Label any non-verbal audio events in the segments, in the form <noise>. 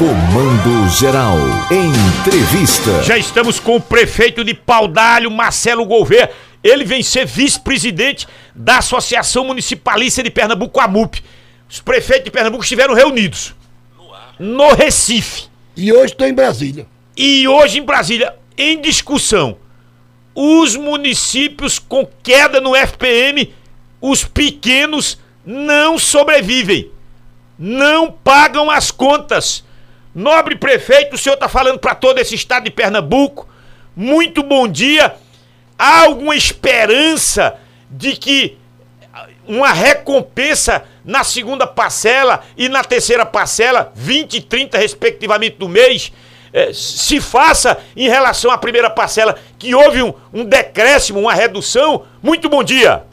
Comando Geral. Entrevista. Já estamos com o prefeito de Paudalho, Marcelo Gouveia. Ele vem ser vice-presidente da Associação Municipalista de Pernambuco, AMUP. Os prefeitos de Pernambuco estiveram reunidos no Recife. E hoje estou em Brasília. E hoje em Brasília, em discussão, os municípios com queda no FPM, os pequenos não sobrevivem, não pagam as contas. Nobre prefeito, o senhor está falando para todo esse estado de Pernambuco. Muito bom dia. Há alguma esperança de que uma recompensa na segunda parcela e na terceira parcela, 20 e 30 respectivamente do mês, eh, se faça em relação à primeira parcela, que houve um, um decréscimo, uma redução? Muito bom dia.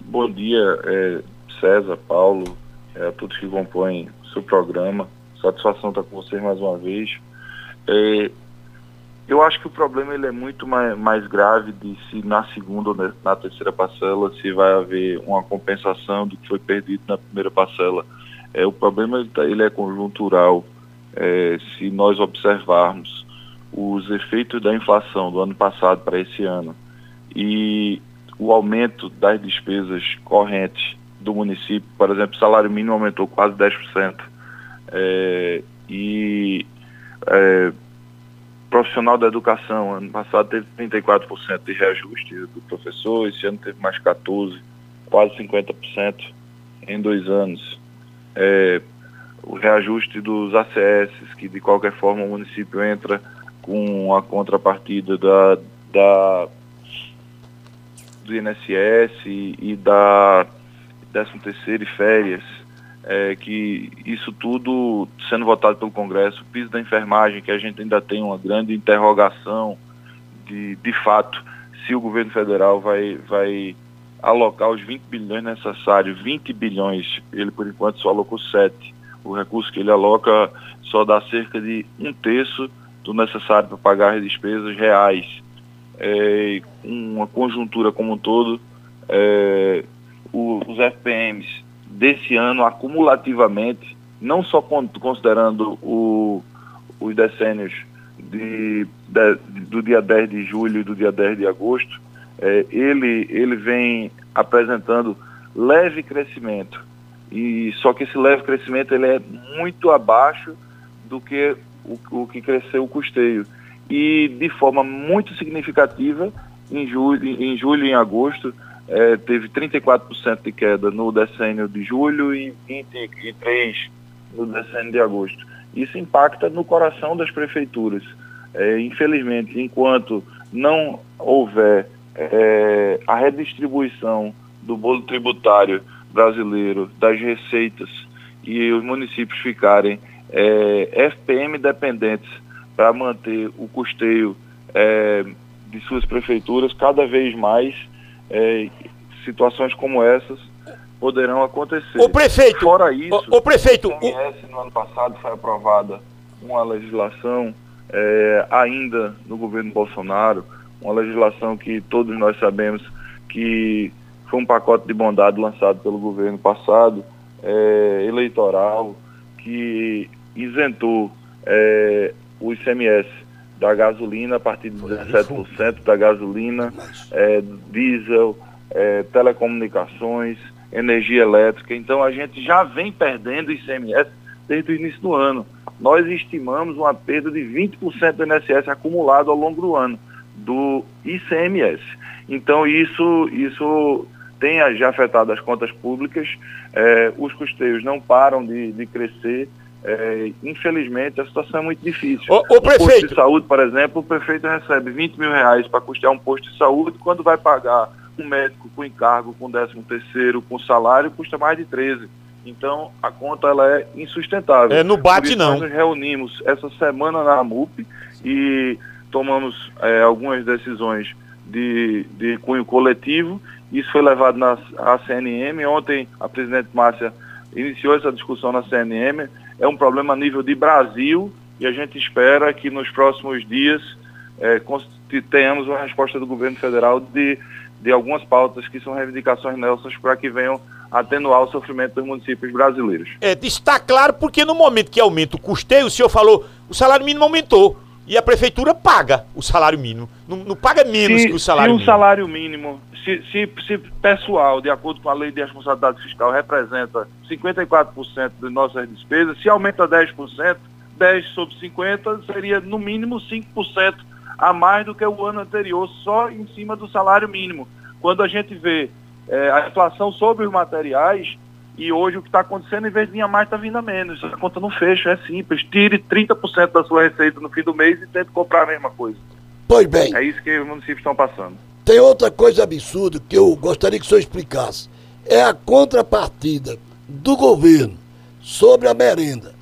Bom dia, é, César, Paulo, é, todos que compõem o seu programa. Satisfação estar com vocês mais uma vez. É, eu acho que o problema ele é muito mais, mais, grave de se na segunda ou na terceira parcela se vai haver uma compensação do que foi perdido na primeira parcela. É, o problema tá, ele é conjuntural. É, se nós observarmos os efeitos da inflação do ano passado para esse ano e o aumento das despesas correntes do município, por exemplo, o salário mínimo aumentou quase 10%. É, e é, profissional da educação, ano passado teve 34% de reajuste do professor, esse ano teve mais 14%, quase 50% em dois anos. É, o reajuste dos ACS, que de qualquer forma o município entra com a contrapartida da, da do INSS e, e da 13 terceiro e férias, é, que isso tudo sendo votado pelo Congresso, o piso da enfermagem, que a gente ainda tem uma grande interrogação de, de fato, se o governo federal vai, vai alocar os 20 bilhões necessários, 20 bilhões, ele por enquanto só alocou 7. O recurso que ele aloca só dá cerca de um terço do necessário para pagar as despesas reais. É, uma conjuntura como um todo, é, o, os FPMs desse ano acumulativamente, não só considerando o, os decênios de, de, do dia 10 de julho e do dia 10 de agosto, é, ele, ele vem apresentando leve crescimento. E só que esse leve crescimento ele é muito abaixo do que o, o que cresceu o custeio. E de forma muito significativa, em julho, em julho e em agosto, é, teve 34% de queda no decênio de julho e 23% no decênio de agosto. Isso impacta no coração das prefeituras. É, infelizmente, enquanto não houver é, a redistribuição do bolo tributário brasileiro, das receitas, e os municípios ficarem é, FPM dependentes para manter o custeio é, de suas prefeituras, cada vez mais é, situações como essas poderão acontecer. O prefeito. Fora isso, o, o prefeito. O CMS, no ano passado foi aprovada uma legislação é, ainda no governo Bolsonaro, uma legislação que todos nós sabemos que foi um pacote de bondade lançado pelo governo passado, é, eleitoral, que isentou é, o ICMS da gasolina a partir de 17% da gasolina, é, diesel, é, telecomunicações, energia elétrica. Então a gente já vem perdendo ICMS desde o início do ano. Nós estimamos uma perda de 20% do INSS acumulado ao longo do ano, do ICMS. Então isso, isso tem já afetado as contas públicas, é, os custeios não param de, de crescer é, infelizmente, a situação é muito difícil. O, o prefeito... posto de saúde, por exemplo, o prefeito recebe 20 mil reais para custear um posto de saúde, quando vai pagar um médico com encargo, com 13 terceiro, com salário, custa mais de 13. Então, a conta ela é insustentável. É, no bate não. Nós nos reunimos essa semana na AMUP e tomamos é, algumas decisões de, de cunho coletivo. Isso foi levado na CNM. Ontem, a presidente Márcia iniciou essa discussão na CNM é um problema a nível de Brasil e a gente espera que nos próximos dias é, tenhamos uma resposta do governo federal de, de algumas pautas que são reivindicações nossas para que venham atenuar o sofrimento dos municípios brasileiros. É, está claro porque no momento que aumenta o custeio, o senhor falou, o salário mínimo aumentou. E a prefeitura paga o salário mínimo. Não, não paga menos se, que o salário se mínimo. Se o salário mínimo, se, se, se pessoal, de acordo com a lei de responsabilidade fiscal, representa 54% de nossas despesas, se aumenta 10%, 10 sobre 50 seria no mínimo 5% a mais do que o ano anterior, só em cima do salário mínimo. Quando a gente vê é, a inflação sobre os materiais, e hoje o que está acontecendo, em vez de vir a mais, está vindo a menos. A conta não fecha, é simples. Tire 30% da sua receita no fim do mês e tente comprar a mesma coisa. Pois bem. É isso que os municípios estão passando. Tem outra coisa absurda que eu gostaria que o senhor explicasse. É a contrapartida do governo sobre a merenda.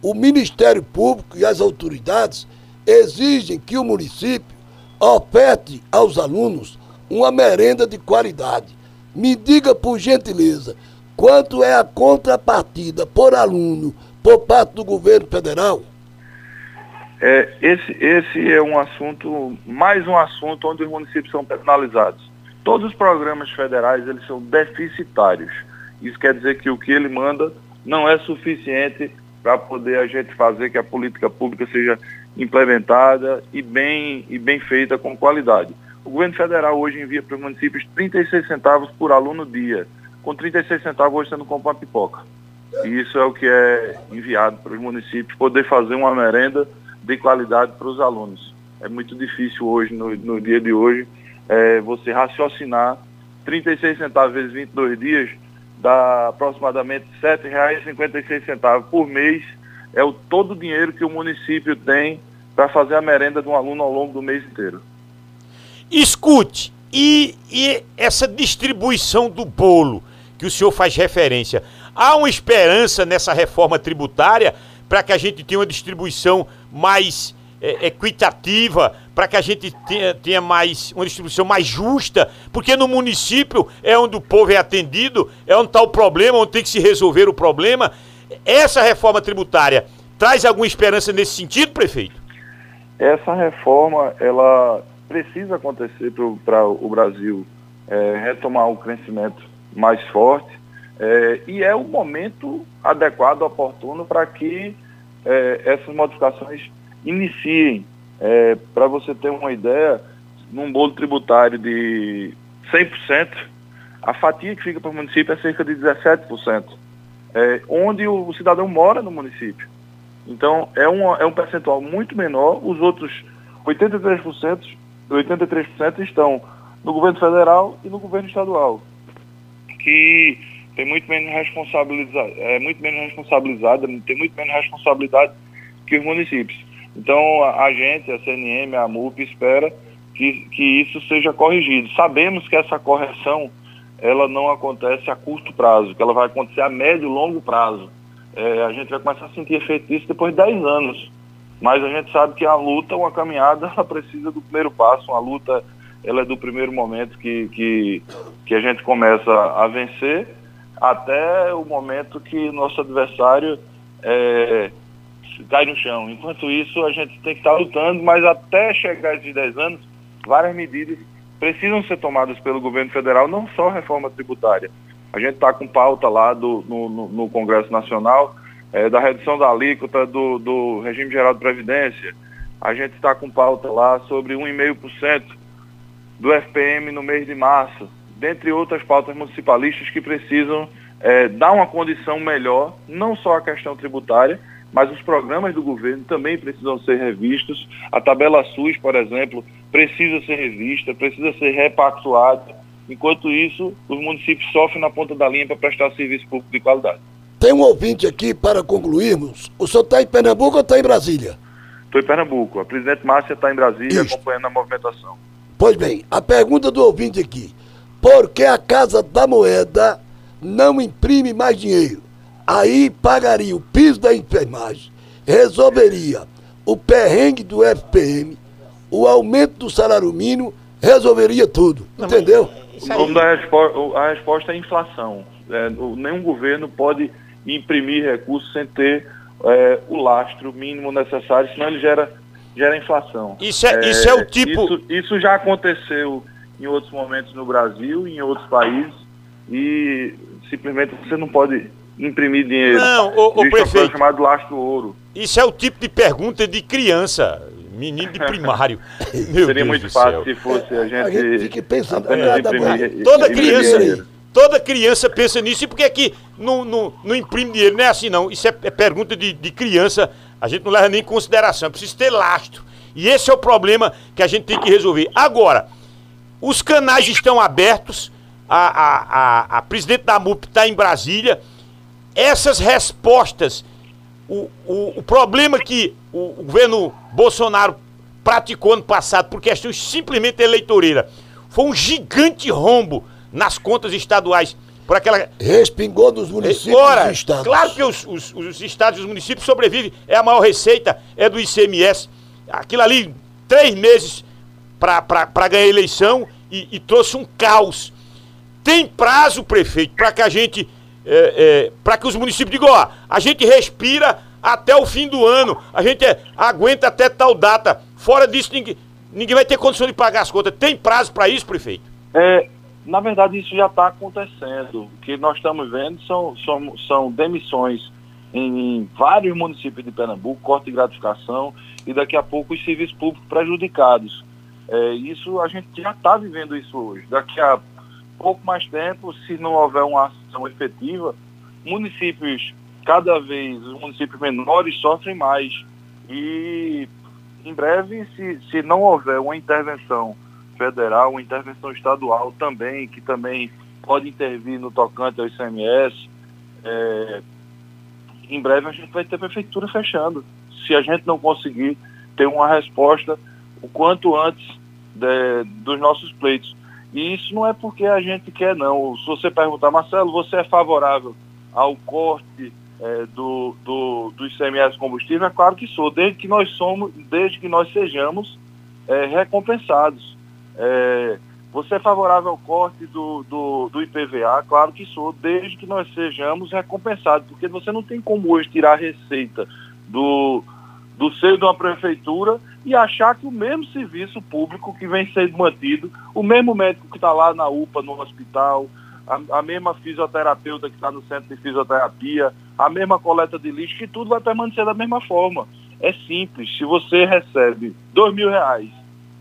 O Ministério Público e as autoridades exigem que o município oferte aos alunos uma merenda de qualidade. Me diga, por gentileza, quanto é a contrapartida por aluno por parte do governo federal? É, esse, esse é um assunto, mais um assunto onde os municípios são penalizados. Todos os programas federais eles são deficitários. Isso quer dizer que o que ele manda não é suficiente para poder a gente fazer que a política pública seja implementada e bem, e bem feita com qualidade. O governo federal hoje envia para os municípios 36 centavos por aluno dia com 36 centavos hoje você não compra uma pipoca. E isso é o que é enviado para os municípios, poder fazer uma merenda de qualidade para os alunos. É muito difícil hoje, no, no dia de hoje, é, você raciocinar 36 centavos vezes 22 dias, dá aproximadamente R$ 7,56 por mês. É o todo o dinheiro que o município tem para fazer a merenda de um aluno ao longo do mês inteiro. Escute, e, e essa distribuição do bolo? Que o senhor faz referência. Há uma esperança nessa reforma tributária para que a gente tenha uma distribuição mais é, equitativa, para que a gente tenha, tenha, mais uma distribuição mais justa, porque no município é onde o povo é atendido, é onde está o problema, onde tem que se resolver o problema. Essa reforma tributária traz alguma esperança nesse sentido, prefeito? Essa reforma, ela precisa acontecer para o Brasil é, retomar o crescimento mais forte. É, e é o momento adequado, oportuno, para que é, essas modificações iniciem. É, para você ter uma ideia, num bolo tributário de 100%, a fatia que fica para o município é cerca de 17%, é, onde o, o, cidadão mora no município. Então, é um, é um percentual muito menor. Os outros 83%, 83% estão no governo federal e no governo estadual que tem muito menos responsabilidade, é muito menos responsabilizada, tem muito menos responsabilidade que os municípios. Então a, a gente, a CNM, a MUP espera que, que isso seja corrigido. Sabemos que essa correção ela não acontece a curto prazo, que ela vai acontecer a médio e longo prazo. É, a gente vai começar a sentir efeito disso depois de 10 anos. Mas a gente sabe que a luta, uma caminhada, <laughs> ela precisa do primeiro passo, uma luta ela é do primeiro momento que, que, que a gente começa a vencer até o momento que nosso adversário é, cai no chão. Enquanto isso, a gente tem que estar lutando, mas até chegar esses 10 anos, várias medidas precisam ser tomadas pelo governo federal, não só reforma tributária. A gente está com pauta lá do, no, no, no Congresso Nacional é, da redução da alíquota do, do regime geral de previdência. A gente está com pauta lá sobre 1,5% do FPM no mês de março, dentre outras pautas municipalistas que precisam é, dar uma condição melhor, não só a questão tributária, mas os programas do governo também precisam ser revistos. A tabela SUS, por exemplo, precisa ser revista, precisa ser repactuada. Enquanto isso, os municípios sofrem na ponta da linha para prestar serviço público de qualidade. Tem um ouvinte aqui para concluirmos. O senhor está em Pernambuco ou está em Brasília? Estou em Pernambuco. A presidente Márcia está em Brasília Isso. acompanhando a movimentação. Pois bem, a pergunta do ouvinte aqui: por que a Casa da Moeda não imprime mais dinheiro? Aí pagaria o piso da enfermagem, resolveria o perrengue do FPM, o aumento do salário mínimo, resolveria tudo. Não, entendeu? O nome da resposta, a resposta é inflação. É, nenhum governo pode imprimir recursos sem ter é, o lastro mínimo necessário, senão ele gera gera inflação. Isso é, é, isso é o tipo. Isso, isso já aconteceu em outros momentos no Brasil e em outros países. E simplesmente você não pode imprimir dinheiro. Não, o, o prefeito. chamado lastro ouro. Isso é o tipo de pergunta de criança, menino de primário. <laughs> Meu Seria Deus muito fácil se fosse a gente. A gente fica pensando nada, imprimir, toda criança. Toda criança pensa nisso, e por que aqui não, não, não imprime dinheiro? Não é assim, não. Isso é, é pergunta de, de criança, a gente não leva nem em consideração. É preciso ter lastro. E esse é o problema que a gente tem que resolver. Agora, os canais estão abertos, a, a, a, a presidente da MUP está em Brasília. Essas respostas, o, o, o problema que o, governo Bolsonaro praticou ano passado por questões simplesmente eleitoreiras, foi um gigante rombo nas contas estaduais. Por aquela... Respingou nos municípios Ora, estados. Claro que os, os, os estados e os municípios sobrevivem, é a maior receita, é do ICMS. Aquilo ali, três meses para ganhar a eleição e, e, trouxe um caos. Tem prazo, prefeito, para que a gente. É, é, para que os municípios digam, ó, a gente respira até o fim do ano, a gente é, aguenta até tal data. Fora disso, ninguém, ninguém vai ter condição de pagar as contas. Tem prazo para isso, prefeito? É, na verdade, isso já está acontecendo. O que nós estamos vendo são, são, são demissões em, vários municípios de Pernambuco, corte de gratificação e daqui a pouco os serviços públicos prejudicados. É, isso a gente já está vivendo isso hoje. Daqui a pouco mais tempo, se não houver uma ação efetiva, municípios, cada vez, os municípios menores sofrem mais. E em breve, se, se não houver uma intervenção federal, uma intervenção estadual também, que também pode intervir no tocante ao ICMS. É, em breve a gente vai ter prefeitura fechando. Se a gente não conseguir ter uma resposta o quanto antes de, dos nossos pleitos. E isso não é porque a gente quer, não. Se você perguntar, Marcelo, você é favorável ao corte é, do, do, do ICMS combustível? É claro que sou, desde que nós somos, desde que nós sejamos é, recompensados. É, você é favorável ao corte do, do, do, IPVA? Claro que sou, desde que nós sejamos recompensados, porque você não tem como hoje tirar a receita do, do seio de uma prefeitura e achar que o mesmo serviço público que vem sendo mantido, o mesmo médico que está lá na UPA, no hospital, a, a mesma fisioterapeuta que está no centro de fisioterapia, a mesma coleta de lixo, que tudo vai permanecer da mesma forma. É simples, se você recebe dois mil reais,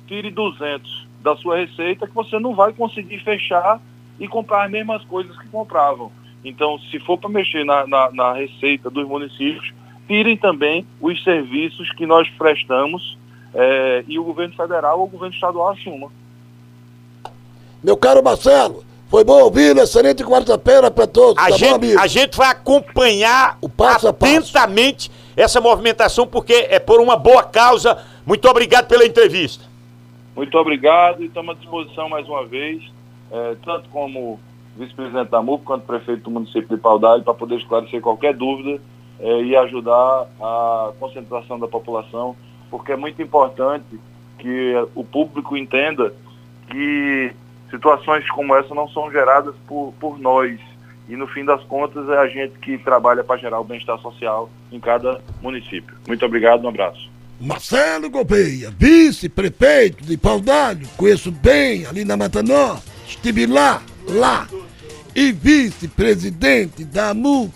tire 200 da sua receita que você não vai conseguir fechar e comprar as mesmas coisas que compravam. Então, se for para mexer na, na, na, receita dos municípios, tirem também os serviços que nós prestamos é, e o governo federal ou o governo estadual assuma. Meu caro Marcelo, foi bom ouvir, excelente quarta-feira para todos. A, tá gente, bom, a gente vai acompanhar o passo atentamente passo. essa movimentação, porque é por uma boa causa. Muito obrigado pela entrevista. Muito obrigado e estamos à disposição mais uma vez, é, tanto como vice-presidente da MUP quanto prefeito do município de Paudalho, para poder esclarecer qualquer dúvida é, e ajudar a concentração da população, porque é muito importante que o público entenda que situações como essa não são geradas por, por nós. E no fim das contas é a gente que trabalha para gerar o bem-estar social em cada município. Muito obrigado, um abraço. Marcelo Gouveia, vice-prefeito de Paudalho, conheço bem ali na Mata Norte, estive lá, lá, e vice-presidente da MUP,